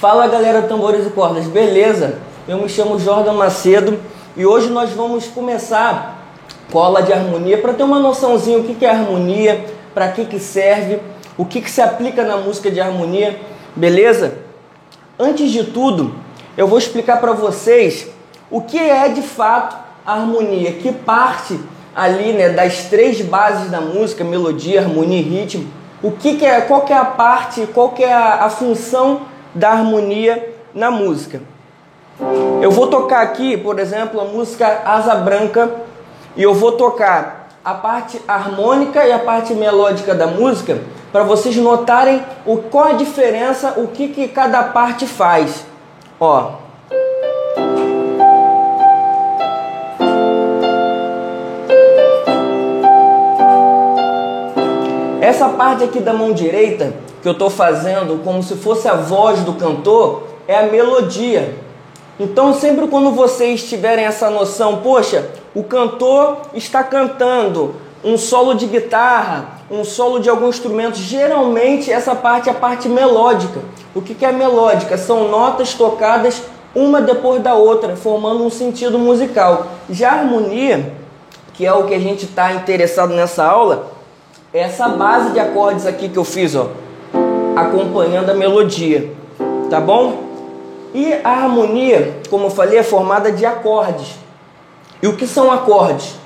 Fala galera tambores e cordas, beleza? Eu me chamo Jordan Macedo e hoje nós vamos começar com a aula de harmonia para ter uma noçãozinha o que é harmonia, para que, que serve, o que, que se aplica na música de harmonia, beleza? Antes de tudo, eu vou explicar para vocês o que é de fato a harmonia, que parte ali né, das três bases da música, melodia, harmonia e ritmo, o que, que é, qual que é a parte, qual que é a, a função da harmonia na música. Eu vou tocar aqui, por exemplo, a música Asa Branca e eu vou tocar a parte harmônica e a parte melódica da música para vocês notarem o, qual a diferença, o que, que cada parte faz. Ó. Essa parte aqui da mão direita que eu estou fazendo como se fosse a voz do cantor é a melodia. Então, sempre quando vocês tiverem essa noção, poxa, o cantor está cantando um solo de guitarra, um solo de algum instrumento, geralmente essa parte é a parte melódica. O que é melódica? São notas tocadas uma depois da outra, formando um sentido musical. Já a harmonia, que é o que a gente está interessado nessa aula, é essa base de acordes aqui que eu fiz, ó acompanhando a melodia, tá bom? E a harmonia, como eu falei, é formada de acordes. E o que são acordes?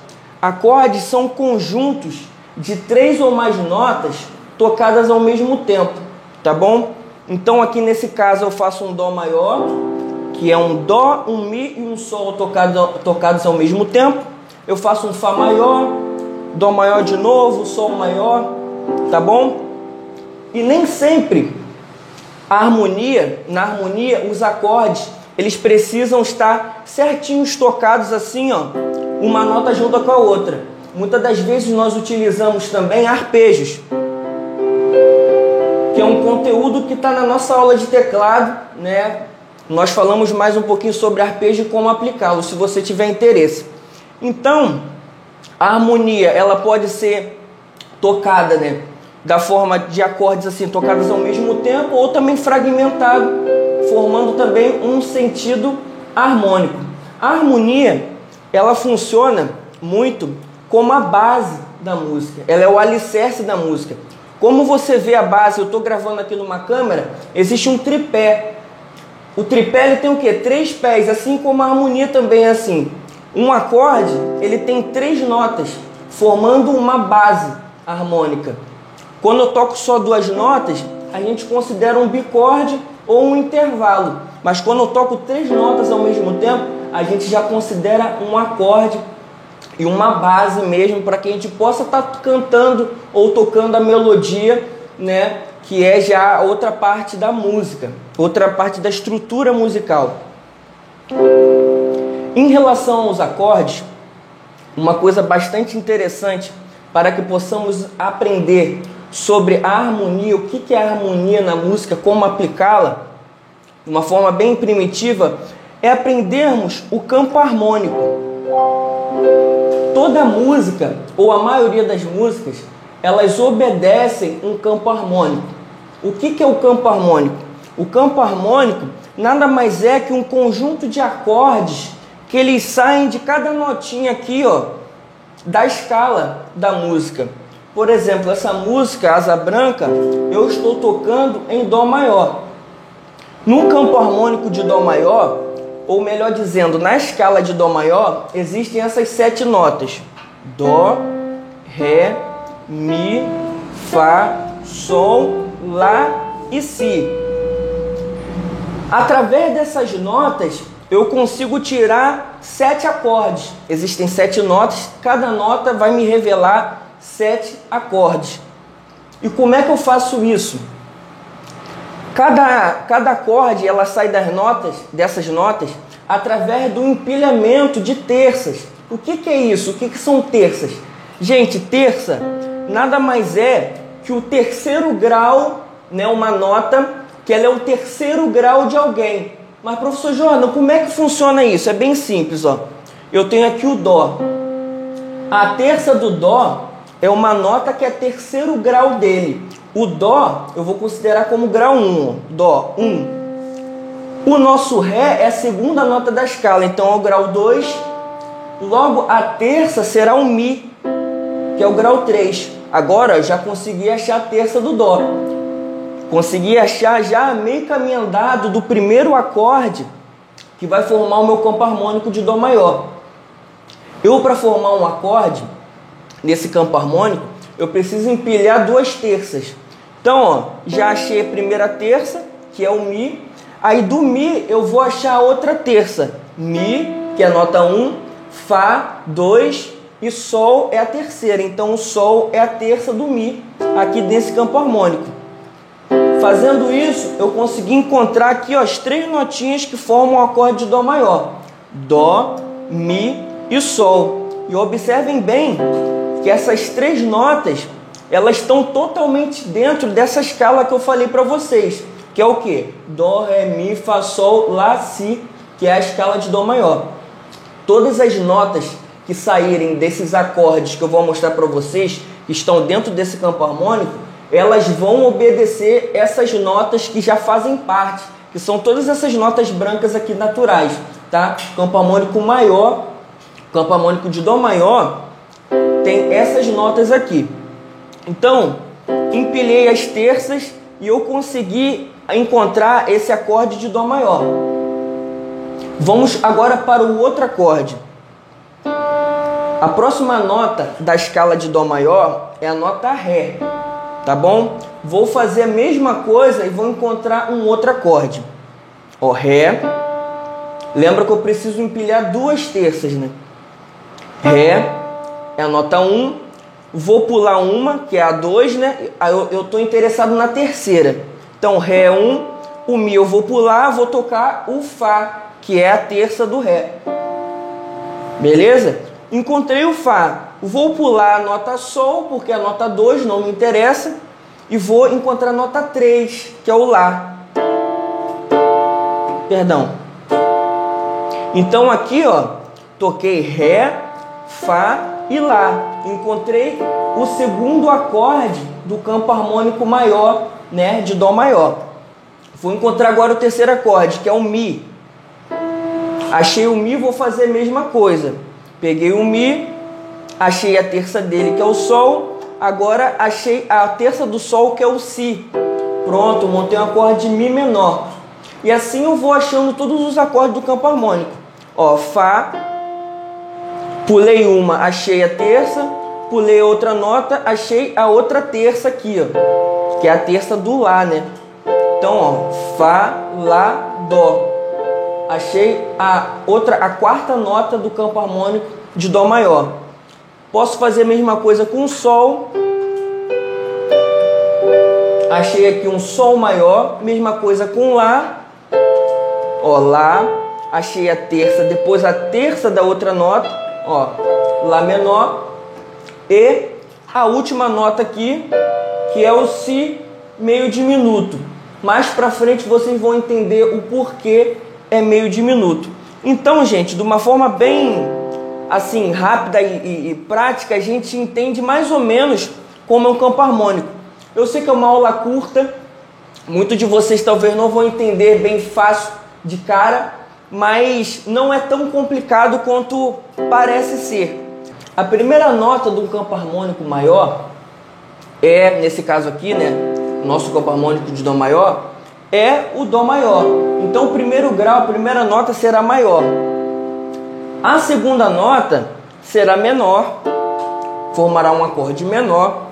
Acordes são conjuntos de três ou mais notas tocadas ao mesmo tempo, tá bom? Então aqui nesse caso eu faço um dó maior, que é um dó, um mi e um sol tocado, tocados ao mesmo tempo. Eu faço um fá maior, dó maior de novo, sol maior, tá bom? E nem sempre a harmonia, na harmonia, os acordes, eles precisam estar certinhos tocados assim, ó, uma nota junto com a outra. Muitas das vezes nós utilizamos também arpejos, que é um conteúdo que está na nossa aula de teclado, né? Nós falamos mais um pouquinho sobre arpejo e como aplicá-lo, se você tiver interesse. Então, a harmonia, ela pode ser tocada, né? Da forma de acordes assim tocados ao mesmo tempo ou também fragmentado, formando também um sentido harmônico. A harmonia, ela funciona muito como a base da música. Ela é o alicerce da música. Como você vê a base, eu estou gravando aqui numa câmera, existe um tripé. O tripé ele tem o que? Três pés, assim como a harmonia também é assim. Um acorde ele tem três notas, formando uma base harmônica. Quando eu toco só duas notas, a gente considera um bicorde ou um intervalo. Mas quando eu toco três notas ao mesmo tempo, a gente já considera um acorde e uma base mesmo para que a gente possa estar tá cantando ou tocando a melodia, né, que é já outra parte da música, outra parte da estrutura musical. Em relação aos acordes, uma coisa bastante interessante para que possamos aprender sobre a harmonia, o que é a harmonia na música, como aplicá-la, de uma forma bem primitiva, é aprendermos o campo harmônico. Toda música, ou a maioria das músicas, elas obedecem um campo harmônico. O que é o campo harmônico? O campo harmônico nada mais é que um conjunto de acordes que eles saem de cada notinha aqui, ó, da escala da música. Por exemplo, essa música Asa Branca, eu estou tocando em Dó maior. No campo harmônico de Dó maior, ou melhor dizendo, na escala de Dó maior, existem essas sete notas: Dó, Ré, Mi, Fá, Sol, Lá e Si. Através dessas notas, eu consigo tirar sete acordes. Existem sete notas, cada nota vai me revelar sete acordes. E como é que eu faço isso? Cada, cada acorde ela sai das notas, dessas notas, através do empilhamento de terças. O que, que é isso? O que, que são terças? Gente, terça nada mais é que o terceiro grau, né, uma nota que ela é o terceiro grau de alguém. Mas professor Jordan, como é que funciona isso? É bem simples, ó. Eu tenho aqui o dó. A terça do dó é uma nota que é terceiro grau dele. O Dó eu vou considerar como grau 1. Dó 1. O nosso Ré é a segunda nota da escala, então é o grau 2. Logo, a terça será o Mi, que é o grau 3. Agora já consegui achar a terça do Dó. Consegui achar já meio caminho andado do primeiro acorde que vai formar o meu campo harmônico de Dó maior. Eu, para formar um acorde nesse campo harmônico, eu preciso empilhar duas terças. Então, ó, já achei a primeira terça, que é o Mi. Aí do Mi eu vou achar a outra terça. Mi, que é nota 1, Fá, 2 e Sol é a terceira. Então o Sol é a terça do Mi aqui nesse campo harmônico. Fazendo isso, eu consegui encontrar aqui ó, as três notinhas que formam o acorde de Dó maior: Dó, Mi e Sol. E observem bem que essas três notas elas estão totalmente dentro dessa escala que eu falei para vocês, que é o que? Dó, Ré, Mi, Fá, Sol, Lá, Si, que é a escala de Dó maior. Todas as notas que saírem desses acordes que eu vou mostrar para vocês, que estão dentro desse campo harmônico, elas vão obedecer essas notas que já fazem parte, que são todas essas notas brancas aqui naturais, tá? Campo harmônico maior, campo harmônico de Dó maior, tem essas notas aqui. Então, empilhei as terças e eu consegui encontrar esse acorde de Dó maior. Vamos agora para o outro acorde. A próxima nota da escala de Dó maior é a nota Ré, tá bom? Vou fazer a mesma coisa e vou encontrar um outro acorde. Ó, Ré. Lembra que eu preciso empilhar duas terças, né? Ré é a nota 1. Vou pular uma, que é a 2, né? Aí eu estou interessado na terceira. Então, Ré é 1, o Mi eu vou pular, vou tocar o Fá, que é a terça do Ré. Beleza? Encontrei o Fá. Vou pular a nota Sol, porque a nota 2 não me interessa. E vou encontrar a nota 3, que é o Lá. Perdão. Então aqui, ó, toquei Ré, Fá e Lá. Encontrei o segundo acorde do campo harmônico maior, né, de Dó maior. Vou encontrar agora o terceiro acorde, que é o Mi. Achei o Mi, vou fazer a mesma coisa. Peguei o Mi, achei a terça dele, que é o Sol. Agora achei a terça do Sol, que é o Si. Pronto, montei um acorde de Mi menor. E assim eu vou achando todos os acordes do campo harmônico. Ó, Fá, pulei uma, achei a terça, pulei outra nota, achei a outra terça aqui, ó, que é a terça do Lá, né? Então, ó, Fá, Lá, Dó. Achei a outra, a quarta nota do campo harmônico de Dó maior. Posso fazer a mesma coisa com o Sol. Achei aqui um Sol maior, mesma coisa com Lá. Ó, Lá. Achei a terça, depois a terça da outra nota, ó, Lá menor. E a última nota aqui, que é o Si meio diminuto. Mais para frente vocês vão entender o porquê é meio diminuto. Então, gente, de uma forma bem assim rápida e, e, e, prática, a gente entende mais ou menos como é um campo harmônico. Eu sei que é uma aula curta, muitos de vocês talvez não vão entender bem fácil de cara, mas não é tão complicado quanto parece ser. A primeira nota do campo harmônico maior é, nesse caso aqui, né, nosso campo harmônico de Dó maior, é o Dó maior. Então, o primeiro grau, a primeira nota será maior. A segunda nota será menor, formará um acorde menor.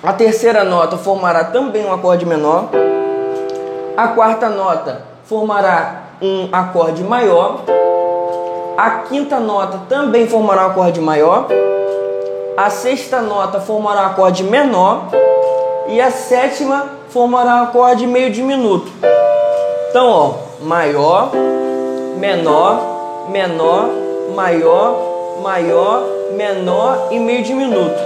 A terceira nota formará também um acorde menor. A quarta nota formará um acorde maior. A quinta nota também formará um acorde maior. A sexta nota formará um acorde menor. E a sétima formará um acorde meio diminuto. Então, ó, maior, menor, menor, maior, maior, menor e meio diminuto.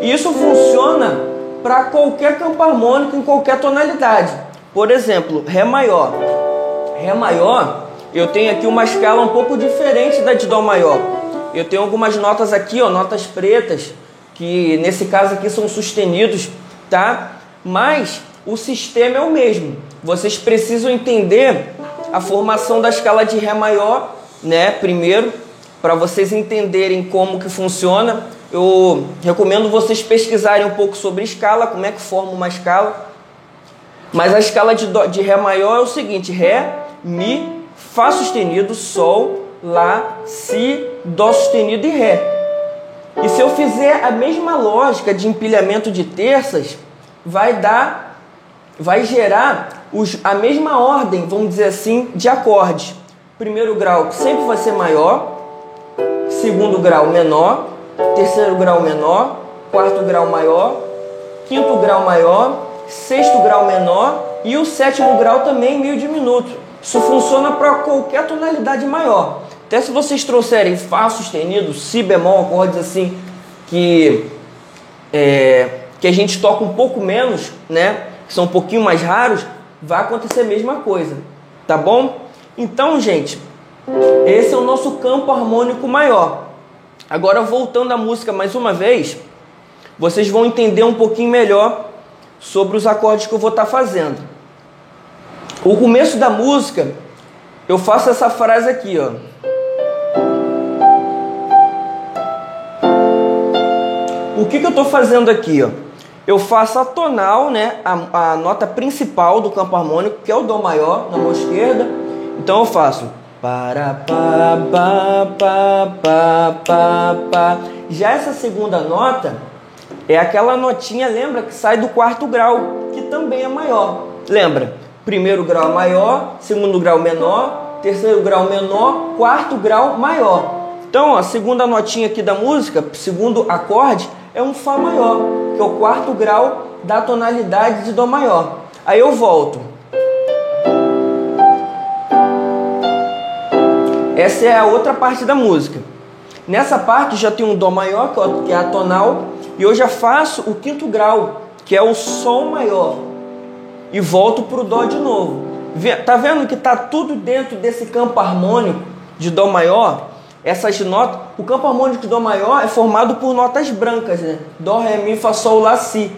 E isso funciona para qualquer campo harmônico em qualquer tonalidade. Por exemplo, Ré maior. Ré maior, eu tenho aqui uma escala um pouco diferente da de Dó maior. Eu tenho algumas notas aqui, ó, notas pretas, que nesse caso aqui são sustenidos, tá? Mas o sistema é o mesmo. Vocês precisam entender a formação da escala de Ré maior, né? Primeiro, para vocês entenderem como que funciona, eu recomendo vocês pesquisarem um pouco sobre escala, como é que forma uma escala. Mas a escala de, do, de Ré maior é o seguinte: Ré, Mi, Fá sustenido, Sol, Lá, Si, Dó sustenido e Ré. E se eu fizer a mesma lógica de empilhamento de terças, vai dar, vai gerar os, a mesma ordem, vamos dizer assim, de acordes. Primeiro grau sempre vai ser maior, segundo grau menor, terceiro grau menor, quarto grau maior, quinto grau maior, sexto grau menor e o sétimo grau também meio diminuto. Isso funciona para qualquer tonalidade maior. Até se vocês trouxerem Fá sustenido, Si bemol, acordes assim que, é, que a gente toca um pouco menos, né? Que são um pouquinho mais raros, vai acontecer a mesma coisa, tá bom? Então, gente, esse é o nosso campo harmônico maior. Agora, voltando à música mais uma vez, vocês vão entender um pouquinho melhor sobre os acordes que eu vou estar fazendo. O começo da música, eu faço essa frase aqui, ó. O que, que eu estou fazendo aqui, ó? Eu faço a tonal, né, a, a nota principal do campo harmônico, que é o Dó maior, na mão esquerda. Então eu faço para pa pa pa pa pa pa. Já essa segunda nota é aquela notinha, lembra que sai do quarto grau, que também é maior. Lembra? Primeiro grau maior, segundo grau menor, terceiro grau menor, quarto grau maior. Então, a segunda notinha aqui da música, segundo acorde, é um Fá maior, que é o quarto grau da tonalidade de Dó maior. Aí eu volto. Essa é a outra parte da música. Nessa parte já tem um Dó maior, que é a tonal, e eu já faço o quinto grau, que é o Sol maior, e volto para o Dó de novo. Tá vendo que tá tudo dentro desse campo harmônico de Dó maior? Essas notas, o campo harmônico de Dó maior é formado por notas brancas, né? Dó, Ré, Mi, Fá, Sol, Lá, Si.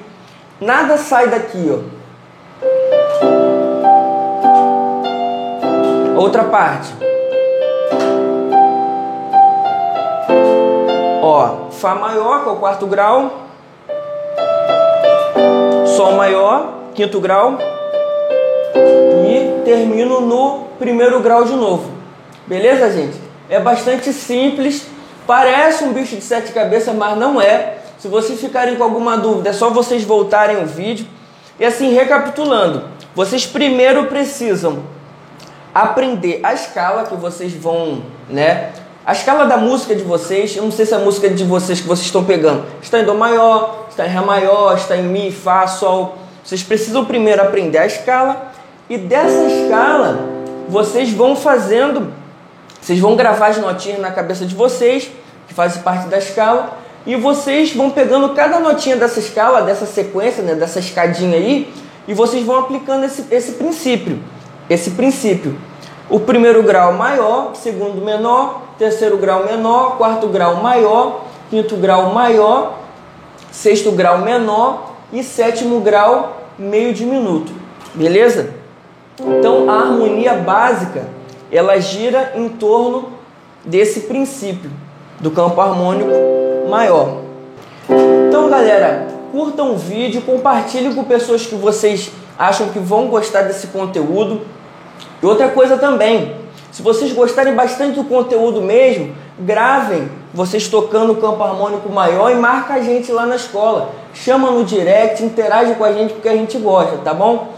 Nada sai daqui, ó. Outra parte. Ó, Fá maior, que é o quarto grau. Sol maior, quinto grau. E termino no primeiro grau de novo. Beleza, gente? É bastante simples. Parece um bicho de sete cabeças, mas não é. Se vocês ficarem com alguma dúvida, é só vocês voltarem o vídeo. E assim, recapitulando, vocês primeiro precisam aprender a escala que vocês vão, né, a escala da música de vocês, eu não sei se a música de vocês que vocês estão pegando está em Dó maior, está em Ré maior, está em Mi, Fá, Sol. Vocês precisam primeiro aprender a escala e dessa escala vocês vão fazendo, vocês vão gravar as notinhas na cabeça de vocês, que fazem parte da escala, e vocês vão pegando cada notinha dessa escala, dessa sequência, né, dessa escadinha aí, e vocês vão aplicando esse, esse princípio. Esse princípio. O primeiro grau maior, segundo menor, terceiro grau menor, quarto grau maior, quinto grau maior, sexto grau menor e sétimo grau meio diminuto. Beleza? Então a harmonia básica ela gira em torno desse princípio do campo harmônico maior. Então, galera, curtam o vídeo, compartilhem com pessoas que vocês acham que vão gostar desse conteúdo. E outra coisa também, se vocês gostarem bastante do conteúdo mesmo, gravem vocês tocando o campo harmônico maior e marca a gente lá na escola. Chama no direct, interage com a gente porque a gente gosta, tá bom?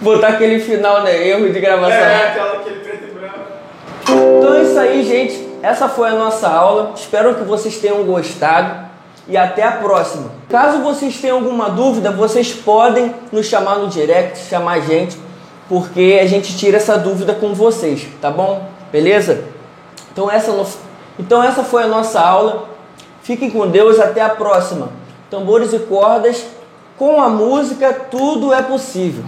Botar aquele final, né? Erro de gravação. É, aquela, aquele preto e branco. Então é isso aí, gente. Essa foi a nossa aula. Espero que vocês tenham gostado e até a próxima. Caso vocês tenham alguma dúvida, vocês podem nos chamar no direct, chamar a gente porque a gente tira essa dúvida com vocês, tá bom? Beleza? Então essa, então essa foi a nossa aula. Fiquem com Deus, até a próxima. Tambores e cordas, com a música tudo é possível.